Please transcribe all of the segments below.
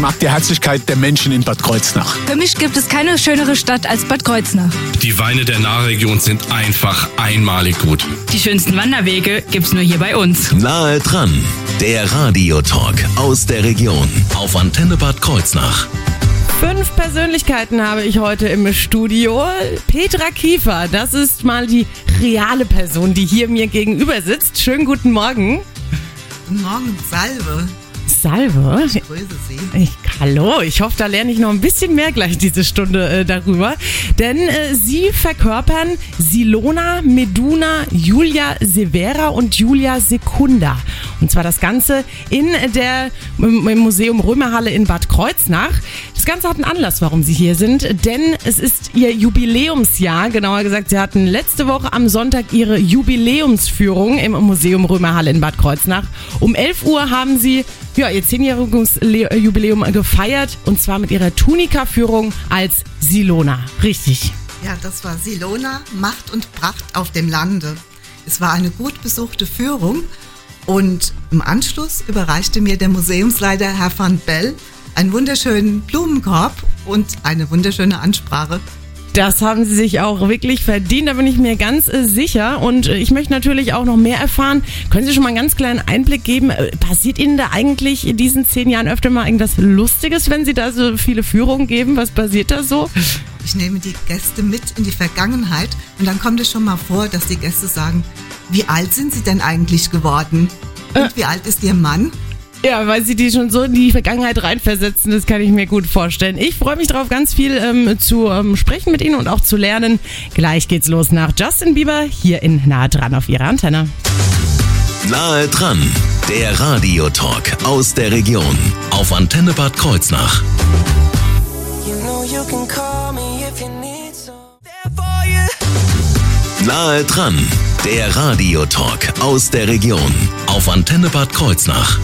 Ich mag die Herzlichkeit der Menschen in Bad Kreuznach. Für mich gibt es keine schönere Stadt als Bad Kreuznach. Die Weine der Nahregion sind einfach einmalig gut. Die schönsten Wanderwege gibt's nur hier bei uns. Nahe dran, der Radiotalk aus der Region auf Antenne Bad Kreuznach. Fünf Persönlichkeiten habe ich heute im Studio. Petra Kiefer, das ist mal die reale Person, die hier mir gegenüber sitzt. Schönen guten Morgen. Guten Morgen, Salve. Salve. Ich grüße Sie. Ich, hallo, ich hoffe, da lerne ich noch ein bisschen mehr gleich diese Stunde äh, darüber. Denn äh, Sie verkörpern Silona, Meduna, Julia Severa und Julia Secunda. Und zwar das Ganze in der im Museum Römerhalle in Bad Kreuznach. Ganze hat einen Anlass, warum Sie hier sind, denn es ist Ihr Jubiläumsjahr. Genauer gesagt, Sie hatten letzte Woche am Sonntag Ihre Jubiläumsführung im Museum Römerhalle in Bad Kreuznach. Um 11 Uhr haben Sie ja, ihr zehnjähriges Le- Jubiläum gefeiert und zwar mit ihrer Tunika-Führung als Silona. Richtig. Ja, das war Silona, Macht und Pracht auf dem Lande. Es war eine gut besuchte Führung und im Anschluss überreichte mir der Museumsleiter Herr van Bell einen wunderschönen Blumenkorb und eine wunderschöne Ansprache. Das haben sie sich auch wirklich verdient, da bin ich mir ganz äh, sicher. Und äh, ich möchte natürlich auch noch mehr erfahren. Können Sie schon mal einen ganz kleinen Einblick geben? Äh, passiert Ihnen da eigentlich in diesen zehn Jahren öfter mal irgendwas Lustiges, wenn Sie da so viele Führungen geben? Was passiert da so? Ich nehme die Gäste mit in die Vergangenheit und dann kommt es schon mal vor, dass die Gäste sagen, wie alt sind sie denn eigentlich geworden? Und wie alt ist ihr Mann? Ja, weil sie die schon so in die Vergangenheit reinversetzen, das kann ich mir gut vorstellen. Ich freue mich darauf, ganz viel ähm, zu ähm, sprechen mit Ihnen und auch zu lernen. Gleich geht's los nach Justin Bieber hier in Nahe dran auf Ihrer Antenne. Nahe dran, der Radiotalk aus der Region auf Antenne Bad Kreuznach. You know you can call me if you need some. There for you. Nahe dran, der Radiotalk aus der Region auf Antenne Bad Kreuznach.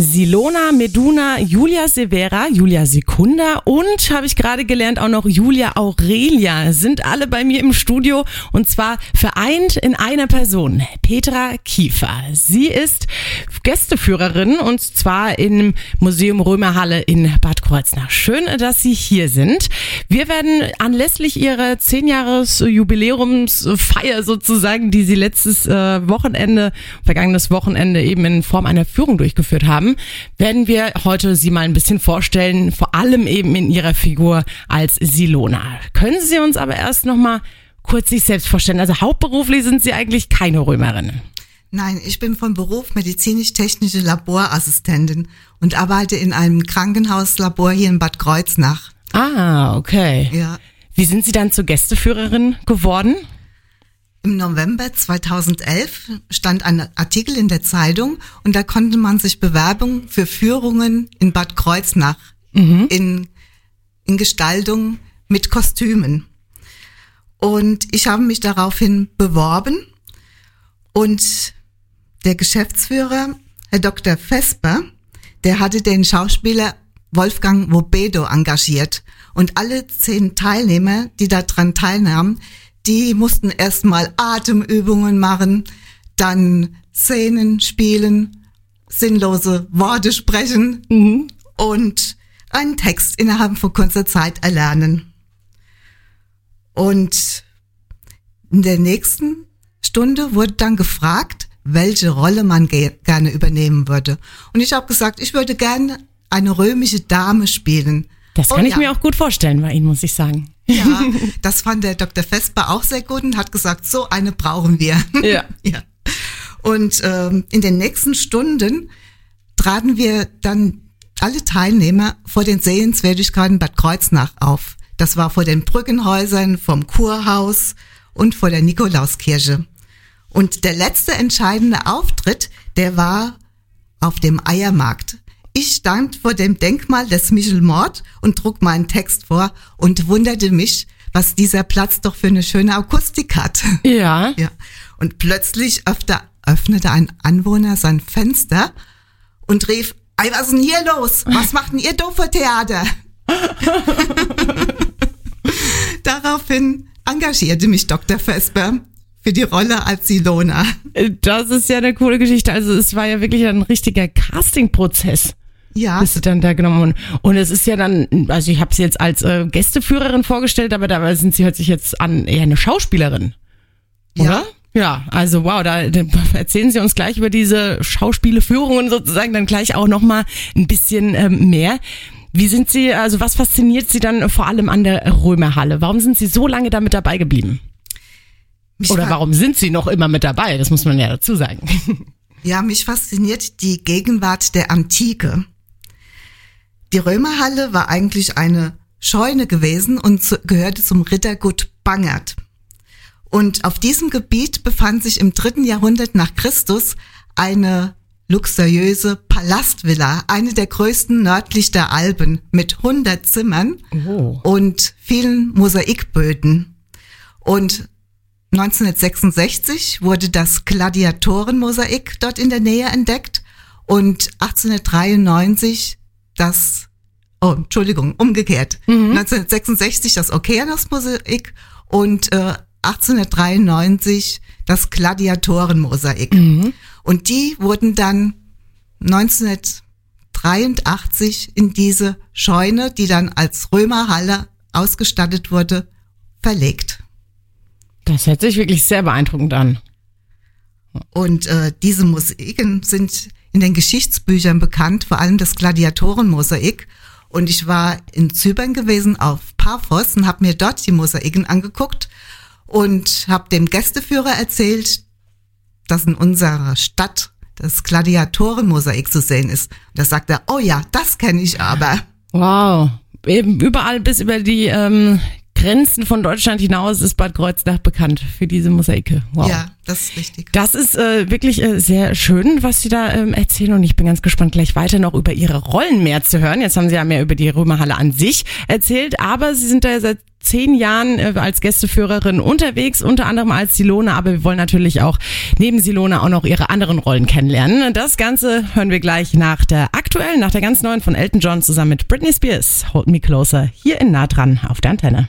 Silona, Meduna, Julia Severa, Julia Secunda und habe ich gerade gelernt auch noch Julia Aurelia sind alle bei mir im Studio und zwar vereint in einer Person, Petra Kiefer. Sie ist Gästeführerin und zwar im Museum Römerhalle in Bad Kreuznach. Schön, dass Sie hier sind. Wir werden anlässlich Ihrer 10 Jahres Jubiläumsfeier sozusagen, die Sie letztes äh, Wochenende, vergangenes Wochenende eben in Form einer Führung durchgeführt haben, werden wir heute Sie mal ein bisschen vorstellen, vor allem eben in Ihrer Figur als Silona. Können Sie uns aber erst noch mal kurz sich selbst vorstellen? Also hauptberuflich sind Sie eigentlich keine Römerin. Nein, ich bin von Beruf medizinisch-technische Laborassistentin und arbeite in einem Krankenhauslabor hier in Bad Kreuznach. Ah, okay. Ja. Wie sind Sie dann zur Gästeführerin geworden? Im November 2011 stand ein Artikel in der Zeitung und da konnte man sich Bewerbung für Führungen in Bad Kreuznach in, in Gestaltung mit Kostümen. Und ich habe mich daraufhin beworben und der Geschäftsführer, Herr Dr. Vesper, der hatte den Schauspieler Wolfgang Wobedo engagiert. Und alle zehn Teilnehmer, die daran teilnahmen, die mussten erstmal Atemübungen machen, dann Szenen spielen, sinnlose Worte sprechen und einen Text innerhalb von kurzer Zeit erlernen. Und in der nächsten Stunde wurde dann gefragt, welche Rolle man ge gerne übernehmen würde. Und ich habe gesagt, ich würde gerne eine römische Dame spielen. Das Oh kann ich ja. mir auch gut vorstellen bei Ihnen, muss ich sagen. Ja, das fand der Dr. Vesper auch sehr gut und hat gesagt, so eine brauchen wir. Ja. ja. Und ähm, in den nächsten Stunden traten wir dann alle Teilnehmer vor den Sehenswürdigkeiten Bad Kreuznach auf. Das war vor den Brückenhäusern, vom Kurhaus und vor der Nikolauskirche. Und der letzte entscheidende Auftritt, der war auf dem Eiermarkt. Ich stand vor dem Denkmal des Michel Mord und trug meinen Text vor und wunderte mich, was dieser Platz doch für eine schöne Akustik hat. Ja. Ja. Und plötzlich öfter, öffnete ein Anwohner sein Fenster und rief, Ei, was ist denn hier los? Was macht denn ihr doofe Theater? Daraufhin engagierte mich Dr. Vesper für die Rolle als Silona. Das ist ja eine coole Geschichte. Also es war ja wirklich ein richtiger Castingprozess. Ja. Bis sie dann da genommen. Und es ist ja dann, also ich habe sie jetzt als äh, Gästeführerin vorgestellt, aber dabei sind sie hört sich jetzt an eher eine Schauspielerin. Oder? Ja, also wow, da, da erzählen Sie uns gleich über diese Schauspieleführungen sozusagen dann gleich auch nochmal ein bisschen ähm, mehr. Wie sind Sie, also was fasziniert Sie dann vor allem an der Römerhalle? Warum sind Sie so lange damit dabei geblieben? Mich Oder warum sind Sie noch immer mit dabei? Das muss man ja dazu sagen. Ja, mich fasziniert die Gegenwart der Antike. Die Römerhalle war eigentlich eine Scheune gewesen und zu, gehörte zum Rittergut Bangert. Und auf diesem Gebiet befand sich im dritten Jahrhundert nach Christus eine luxuriöse Palastvilla, eine der größten nördlich der Alpen mit 100 Zimmern und vielen Mosaikböden. Und 1966 wurde das Gladiatorenmosaik dort in der Nähe entdeckt und 1893 das, oh, Entschuldigung, umgekehrt. 1966 das Okeanos-Mosaik und äh, 1893 das Gladiatorenmosaik. Und die wurden dann 1983 in diese Scheune, die dann als Römerhalle ausgestattet wurde, verlegt. Das hört sich wirklich sehr beeindruckend an. Und äh, diese Mosaiken sind in den Geschichtsbüchern bekannt, vor allem das Gladiatorenmosaik. Und ich war in Zypern gewesen auf Paphos und habe mir dort die Mosaiken angeguckt und habe dem Gästeführer erzählt, dass in unserer Stadt das Gladiatorenmosaik zu sehen ist. Und da sagt er, oh ja, das kenne ich aber. Wow. Eben überall bis über die ähm, Grenzen von Deutschland hinaus ist Bad Kreuznach bekannt für diese Mosaike. Wow. Ja, das ist richtig. Das ist äh, wirklich äh, sehr schön, was Sie da ähm, erzählen und ich bin ganz gespannt, gleich weiter noch über Ihre Rollen mehr zu hören. Jetzt haben Sie ja mehr über die Römerhalle an sich erzählt, aber Sie sind da seit zehn Jahren äh, als Gästeführerin unterwegs, unter anderem als Silone, aber wir wollen natürlich auch neben Silone auch noch Ihre anderen Rollen kennenlernen. Das Ganze hören wir gleich nach der aktuellen, nach der ganz neuen von Elton John zusammen mit Britney Spears. Hold Me Closer hier in nah dran auf der Antenne.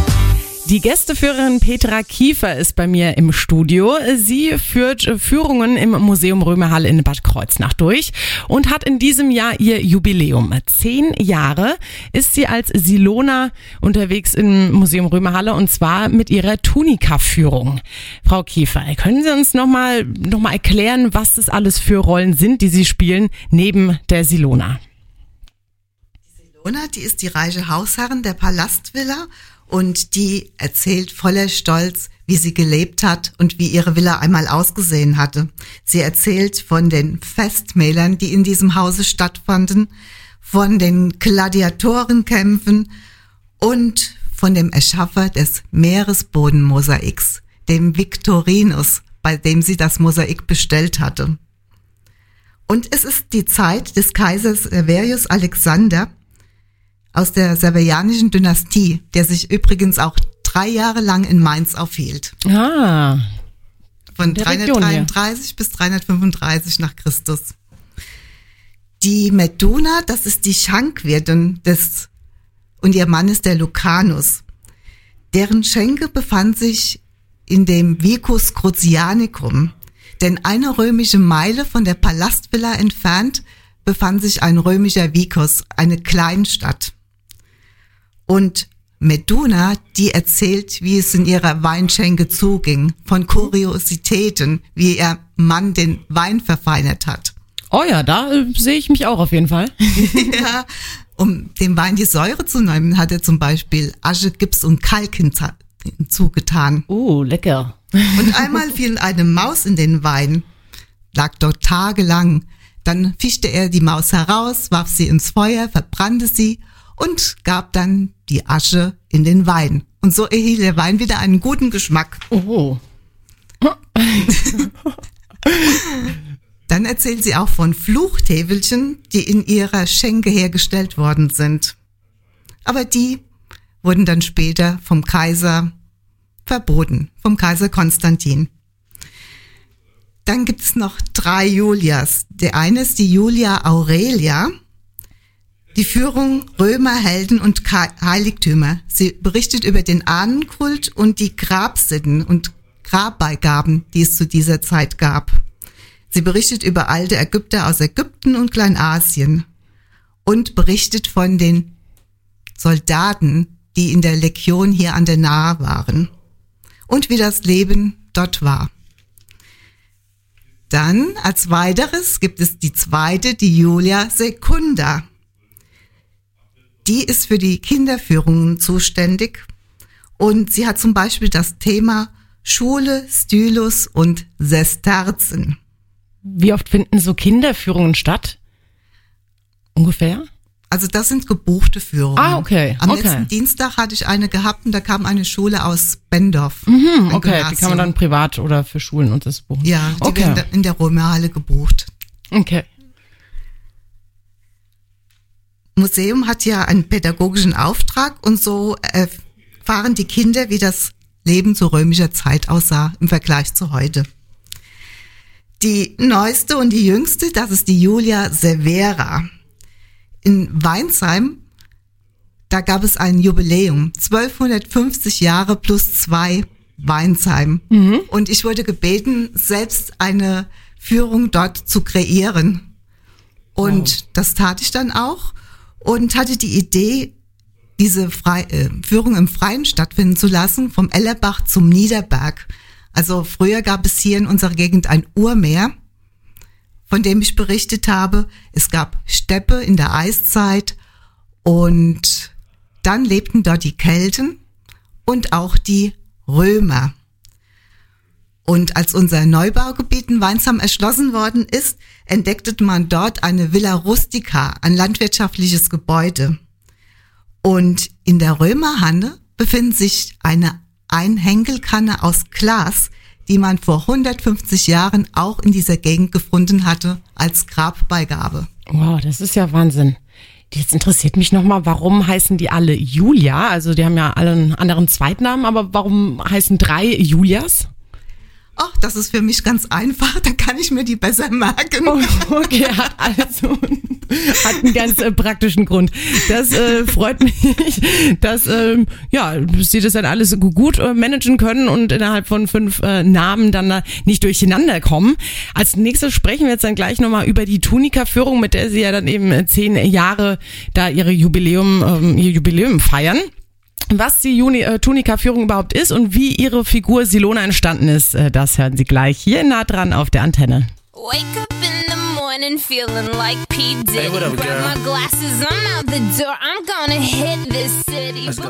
Die Gästeführerin Petra Kiefer ist bei mir im Studio. Sie führt Führungen im Museum Römerhalle in Bad Kreuznach durch und hat in diesem Jahr ihr Jubiläum. Zehn Jahre ist sie als Silona unterwegs im Museum Römerhalle und zwar mit ihrer Tunika-Führung. Frau Kiefer, können Sie uns nochmal noch mal erklären, was das alles für Rollen sind, die Sie spielen neben der Silona? Ilona, die ist die reiche Hausherrin der Palastvilla und die erzählt voller Stolz, wie sie gelebt hat und wie ihre Villa einmal ausgesehen hatte. Sie erzählt von den Festmählern, die in diesem Hause stattfanden, von den Gladiatorenkämpfen und von dem Erschaffer des Meeresbodenmosaiks, dem Victorinus, bei dem sie das Mosaik bestellt hatte. Und es ist die Zeit des Kaisers Severius Alexander, aus der servianischen Dynastie, der sich übrigens auch drei Jahre lang in Mainz aufhielt. Ah, Von der Region 333 bis 335 nach Christus. Die Meduna, das ist die Schankwirtin des, und ihr Mann ist der Lucanus. Deren Schenke befand sich in dem Vicus Crucianicum. Denn eine römische Meile von der Palastvilla entfernt befand sich ein römischer Vicus, eine Kleinstadt. Und Meduna, die erzählt, wie es in ihrer Weinschenke zuging, von Kuriositäten, wie ihr Mann den Wein verfeinert hat. oh ja, da äh, sehe ich mich auch auf jeden Fall. ja, um dem Wein die Säure zu nehmen, hat er zum Beispiel Asche, Gips und Kalk hinzugetan. Oh, lecker. Und einmal fiel eine Maus in den Wein, lag dort tagelang. Dann fischte er die Maus heraus, warf sie ins Feuer, verbrannte sie und gab dann die Asche in den Wein. Und so erhielt der Wein wieder einen guten Geschmack. Oh. Dann erzählt sie auch von Fluchtäfelchen, die in ihrer Schenke hergestellt worden sind. Aber die wurden dann später vom Kaiser verboten, vom Kaiser Konstantin. Dann gibt es noch drei Julias. Der eine ist die Julia Aurelia. Die Führung Römer, Helden und Heiligtümer. Sie berichtet über den Ahnenkult und die Grabsitten und Grabbeigaben, die es zu dieser Zeit gab. Sie berichtet über alte Ägypter aus Ägypten und Kleinasien und berichtet von den Soldaten, die in der Legion hier an der Nahe waren und wie das Leben dort war. Dann als weiteres gibt es die zweite, die Julia Secunda. Die ist für die Kinderführungen zuständig und sie hat zum Beispiel das Thema Schule, Stylus und Sesterzen. Wie oft finden so Kinderführungen statt? Ungefähr? Also das sind gebuchte Führungen. Ah, okay, Am okay. letzten Dienstag hatte ich eine gehabt und da kam eine Schule aus Bendorf. Hm, Ein okay, die Gymnasium. kann man dann privat oder für Schulen und das buchen. Ja, die okay. werden in der Römerhalle gebucht. Okay. Museum hat ja einen pädagogischen Auftrag und so erfahren die Kinder, wie das Leben zu römischer Zeit aussah im Vergleich zu heute. Die neueste und die jüngste, das ist die Julia Severa. In Weinsheim, da gab es ein Jubiläum, 1250 Jahre plus zwei Weinsheim. Und ich wurde gebeten, selbst eine Führung dort zu kreieren. Und das tat ich dann auch und hatte die Idee, diese Frei äh, Führung im Freien stattfinden zu lassen, vom Ellerbach zum Niederberg. Also früher gab es hier in unserer Gegend ein Urmeer, von dem ich berichtet habe. Es gab Steppe in der Eiszeit und dann lebten dort die Kelten und auch die Römer. Und als unser Neubaugebiet in Weinsheim erschlossen worden ist, entdeckte man dort eine Villa Rustica, ein landwirtschaftliches Gebäude. Und in der Römerhanne befindet sich eine Einhenkelkanne aus Glas, die man vor 150 Jahren auch in dieser Gegend gefunden hatte als Grabbeigabe. Wow, das ist ja Wahnsinn. Jetzt interessiert mich nochmal, warum heißen die alle Julia? Also die haben ja alle einen anderen Zweitnamen, aber warum heißen drei Julias? Oh, das ist für mich ganz einfach, dann kann ich mir die besser merken. Oh, okay, also hat einen ganz äh, praktischen Grund. Das äh, freut mich, dass ähm, ja sie das dann alles gu- gut äh, managen können und innerhalb von fünf äh, Namen dann da nicht durcheinander kommen. Als nächstes sprechen wir jetzt dann gleich nochmal über die Tunika-Führung, mit der sie ja dann eben äh, zehn Jahre da ihre Jubiläum, ähm, ihr Jubiläum feiern. Was die Juni, äh, Tunika-Führung überhaupt ist und wie ihre Figur Silona entstanden ist, äh, das hören Sie gleich hier nah dran auf der Antenne. Wake up in the morning feeling like P. Diddy. Hey, what up, Grab girl? my glasses, I'm out the door. I'm gonna hit this city. Let's go.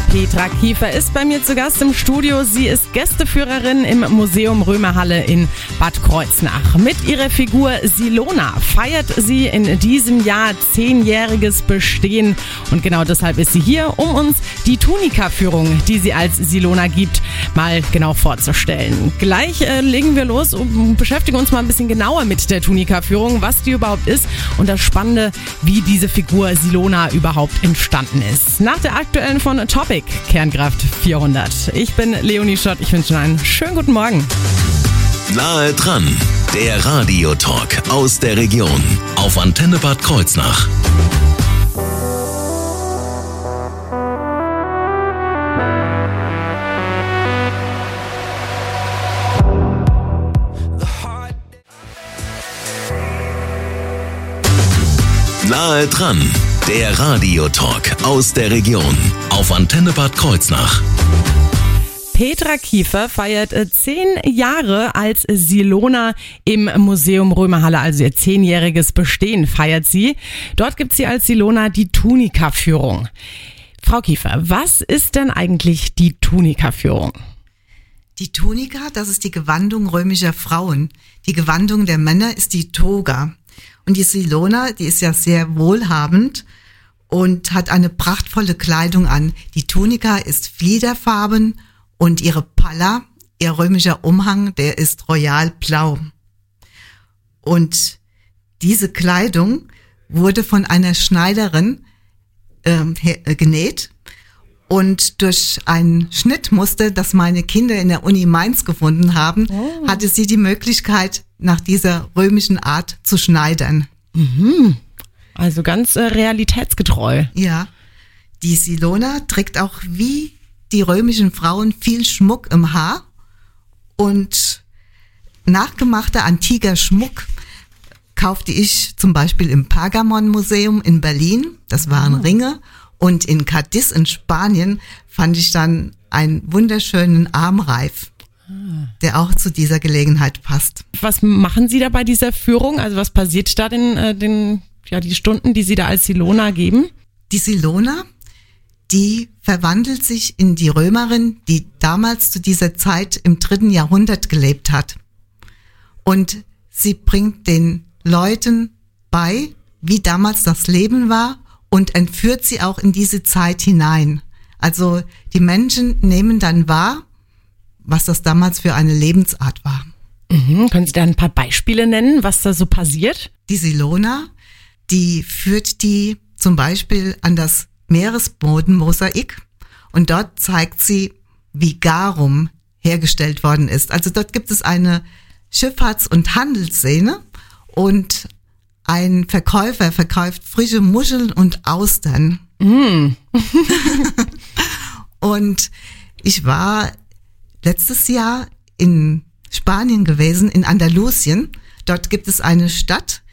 Petra Kiefer ist bei mir zu Gast im Studio. Sie ist Gästeführerin im Museum Römerhalle in Bad Kreuznach. Mit ihrer Figur Silona feiert sie in diesem Jahr zehnjähriges Bestehen. Und genau deshalb ist sie hier, um uns die Tunika-Führung, die sie als Silona gibt, mal genau vorzustellen. Gleich äh, legen wir los und beschäftigen uns mal ein bisschen genauer mit der Tunika-Führung, was die überhaupt ist und das Spannende, wie diese Figur Silona überhaupt entstanden ist. Nach der aktuellen von Topic, Kernkraft 400. Ich bin Leonie Schott, ich wünsche Ihnen einen schönen guten Morgen. Nahe dran, der Radiotalk aus der Region auf Antenne Bad Kreuznach. Nahe dran, der Radiotalk aus der Region auf Antenne Bad Kreuznach. Petra Kiefer feiert äh, zehn Jahre als Silona im Museum Römerhalle, also ihr zehnjähriges Bestehen feiert sie. Dort gibt sie als Silona die Tunika-Führung. Frau Kiefer, was ist denn eigentlich die Tunika-Führung? Die Tunika, das ist die Gewandung römischer Frauen. Die Gewandung der Männer ist die Toga. Und die Silona, die ist ja sehr wohlhabend und hat eine prachtvolle Kleidung an. Die Tunika ist fliederfarben und ihre Palla ihr römischer Umhang, der ist royal blau. Und diese Kleidung wurde von einer Schneiderin ähm, äh, genäht und durch ein Schnittmuster, das meine Kinder in der Uni Mainz gefunden haben, hatte sie die Möglichkeit, nach dieser römischen Art zu schneidern. Also ganz äh, realitätsgetreu. Ja, die Silona trägt auch wie die römischen Frauen viel Schmuck im Haar und nachgemachter antiker Schmuck kaufte ich zum Beispiel im Pergamon Museum in Berlin. Das waren Ringe. Und in Cadiz in Spanien fand ich dann einen wunderschönen Armreif, der auch zu dieser Gelegenheit passt. Was machen Sie da bei dieser Führung? Also was passiert da den, äh, den ja, die Stunden, die Sie da als Silona geben? Die Silona, die verwandelt sich in die Römerin, die damals zu dieser Zeit im dritten Jahrhundert gelebt hat. Und sie bringt den Leuten bei, wie damals das Leben war und entführt sie auch in diese Zeit hinein. Also die Menschen nehmen dann wahr, was das damals für eine Lebensart war. Mhm. Können Sie da ein paar Beispiele nennen, was da so passiert? Die Silona, die führt die zum Beispiel an das Meeresbodenmosaik und dort zeigt sie, wie Garum hergestellt worden ist. Also dort gibt es eine Schifffahrts- und Handelsszene und ein Verkäufer verkauft frische Muscheln und Austern. und ich war letztes Jahr in Spanien gewesen, in Andalusien. Dort gibt es eine Stadt,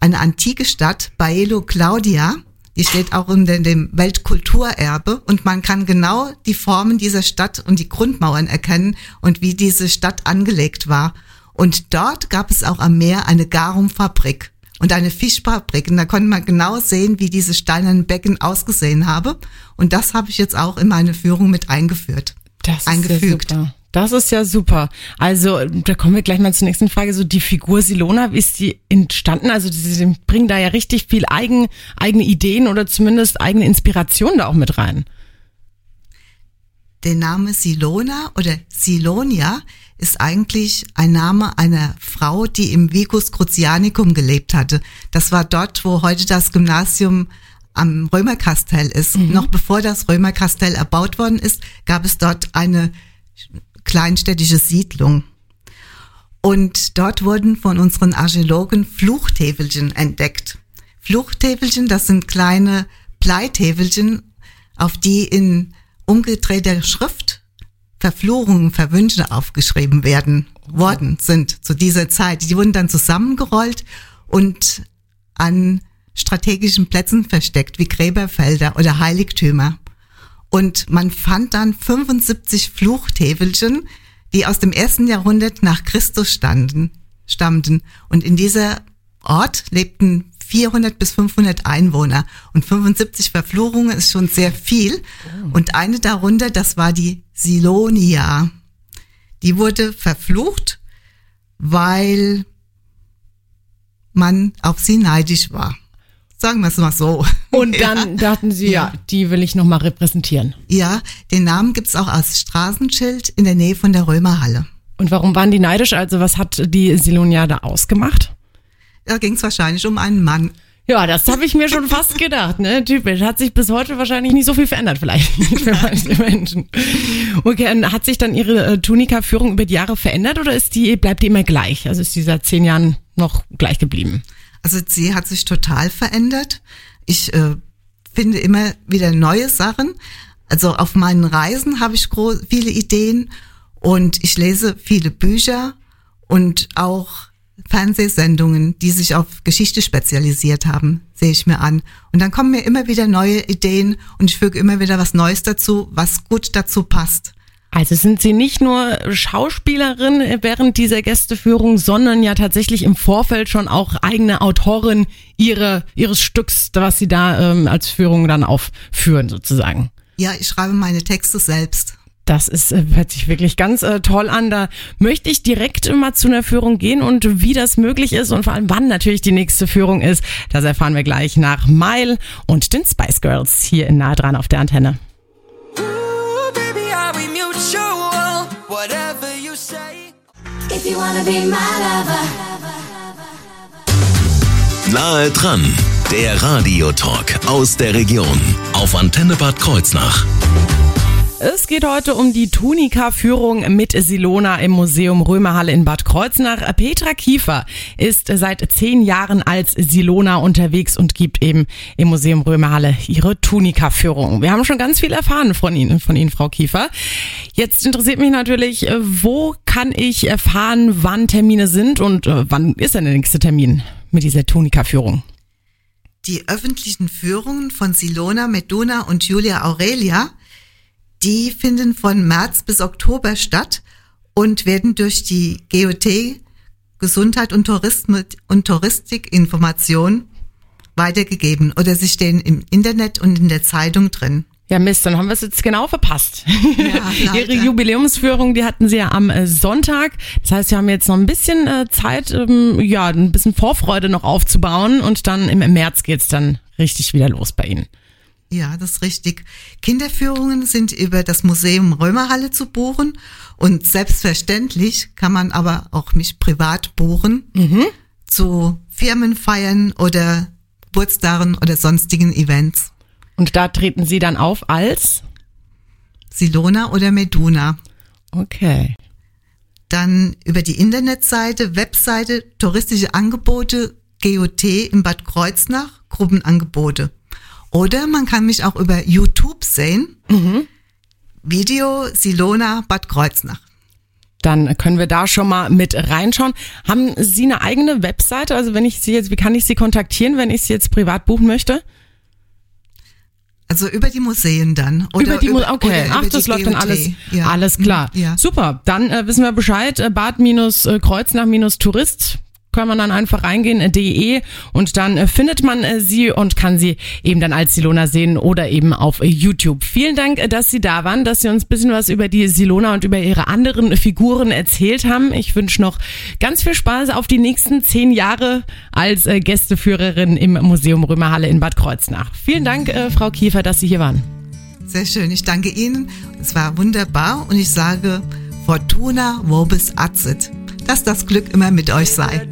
eine antike Stadt, Baelo Claudia. Die steht auch unter dem Weltkulturerbe und man kann genau die Formen dieser Stadt und die Grundmauern erkennen und wie diese Stadt angelegt war. Und dort gab es auch am Meer eine Garumfabrik und eine Fischfabrik. Und da konnte man genau sehen, wie diese steinernen Becken ausgesehen habe. Und das habe ich jetzt auch in meine Führung mit eingeführt. Das ist eingefügt. Ja super. Das ist ja super. Also, da kommen wir gleich mal zur nächsten Frage. So die Figur Silona, wie ist die entstanden? Also, sie bringen da ja richtig viel eigen, eigene Ideen oder zumindest eigene Inspiration da auch mit rein. Der Name Silona oder Silonia ist eigentlich ein Name einer Frau, die im Vicus Crucianicum gelebt hatte. Das war dort, wo heute das Gymnasium am Römerkastell ist. Noch bevor das Römerkastell erbaut worden ist, gab es dort eine kleinstädtische Siedlung. Und dort wurden von unseren Archäologen Fluchtäfelchen entdeckt. Fluchtäfelchen, das sind kleine Bleitäfelchen, auf die in umgedrehter Schrift Verfluchungen, Verwünsche aufgeschrieben werden, worden sind zu dieser Zeit. Die wurden dann zusammengerollt und an strategischen Plätzen versteckt, wie Gräberfelder oder Heiligtümer. Und man fand dann 75 Fluchtäfelchen, die aus dem ersten Jahrhundert nach Christus standen, stammten. Und in dieser Ort lebten 400 bis 500 Einwohner und 75 Verfluchungen ist schon sehr viel. Und eine darunter, das war die Silonia. Die wurde verflucht, weil man auf sie neidisch war. Sagen wir es mal so. Und dann dachten sie, ja, die will ich nochmal repräsentieren. Ja, den Namen gibt's auch als Straßenschild in der Nähe von der Römerhalle. Und warum waren die neidisch? Also was hat die Silonia da ausgemacht? Da ging's wahrscheinlich um einen Mann. Ja, das habe ich mir schon fast gedacht, ne? Typisch. Hat sich bis heute wahrscheinlich nicht so viel verändert, vielleicht für manche Menschen. Okay, und hat sich dann Ihre äh, Tunika-Führung über die Jahre verändert oder ist die, bleibt die immer gleich? Also ist die seit zehn Jahren noch gleich geblieben? Also sie hat sich total verändert. Ich äh, finde immer wieder neue Sachen. Also auf meinen Reisen habe ich viele Ideen und ich lese viele Bücher und auch Fernsehsendungen, die sich auf Geschichte spezialisiert haben, sehe ich mir an. Und dann kommen mir immer wieder neue Ideen und ich füge immer wieder was Neues dazu, was gut dazu passt. Also sind Sie nicht nur Schauspielerin während dieser Gästeführung, sondern ja tatsächlich im Vorfeld schon auch eigene Autorin ihre, Ihres Stücks, was Sie da ähm, als Führung dann aufführen sozusagen. Ja, ich schreibe meine Texte selbst. Das ist, äh, hört sich wirklich ganz äh, toll an. Da möchte ich direkt mal zu einer Führung gehen und wie das möglich ist und vor allem wann natürlich die nächste Führung ist. Das erfahren wir gleich nach Mile und den Spice Girls hier in nah dran auf der Antenne. If you wanna be my lover. Nahe dran, der Radiotalk aus der Region auf Antenne Bad Kreuznach. Es geht heute um die Tunika-Führung mit Silona im Museum Römerhalle in Bad Kreuznach. Petra Kiefer ist seit zehn Jahren als Silona unterwegs und gibt eben im Museum Römerhalle ihre Tunika-Führung. Wir haben schon ganz viel erfahren von Ihnen, von Ihnen, Frau Kiefer. Jetzt interessiert mich natürlich, wo kann ich erfahren, wann Termine sind und äh, wann ist denn der nächste Termin mit dieser Tunika-Führung? Die öffentlichen Führungen von Silona, Meduna und Julia Aurelia die finden von März bis Oktober statt und werden durch die GOT Gesundheit und, Tourismus und Touristikinformation weitergegeben oder sie stehen im Internet und in der Zeitung drin. Ja, Mist, dann haben wir es jetzt genau verpasst. Ja, Ihre Jubiläumsführung, die hatten Sie ja am äh, Sonntag. Das heißt, wir haben jetzt noch ein bisschen äh, Zeit, ähm, ja, ein bisschen Vorfreude noch aufzubauen und dann im März geht's dann richtig wieder los bei Ihnen. Ja, das ist richtig. Kinderführungen sind über das Museum Römerhalle zu buchen und selbstverständlich kann man aber auch mich privat buchen mhm. zu Firmenfeiern oder Geburtstagen oder sonstigen Events. Und da treten Sie dann auf als? Silona oder Meduna. Okay. Dann über die Internetseite, Webseite, touristische Angebote, GOT in Bad Kreuznach, Gruppenangebote. Oder man kann mich auch über YouTube sehen. Mhm. Video Silona Bad Kreuznach. Dann können wir da schon mal mit reinschauen. Haben Sie eine eigene Webseite? Also wenn ich Sie jetzt, wie kann ich Sie kontaktieren, wenn ich Sie jetzt privat buchen möchte? Also über die Museen dann. Oder über die Museen, okay. Ach, das läuft dann alles. Ja. Alles klar. Ja. Super. Dann äh, wissen wir Bescheid. Äh, Bad-Kreuznach-Tourist kann man dann einfach reingehen, äh, de und dann äh, findet man äh, sie und kann sie eben dann als Silona sehen oder eben auf YouTube. Vielen Dank, dass Sie da waren, dass Sie uns ein bisschen was über die Silona und über Ihre anderen Figuren erzählt haben. Ich wünsche noch ganz viel Spaß auf die nächsten zehn Jahre als Gästeführerin im Museum Römerhalle in Bad Kreuznach. Vielen Dank, Frau Kiefer, dass Sie hier waren. Sehr schön, ich danke Ihnen. Es war wunderbar und ich sage Fortuna vobis adsit dass das Glück immer mit euch sei.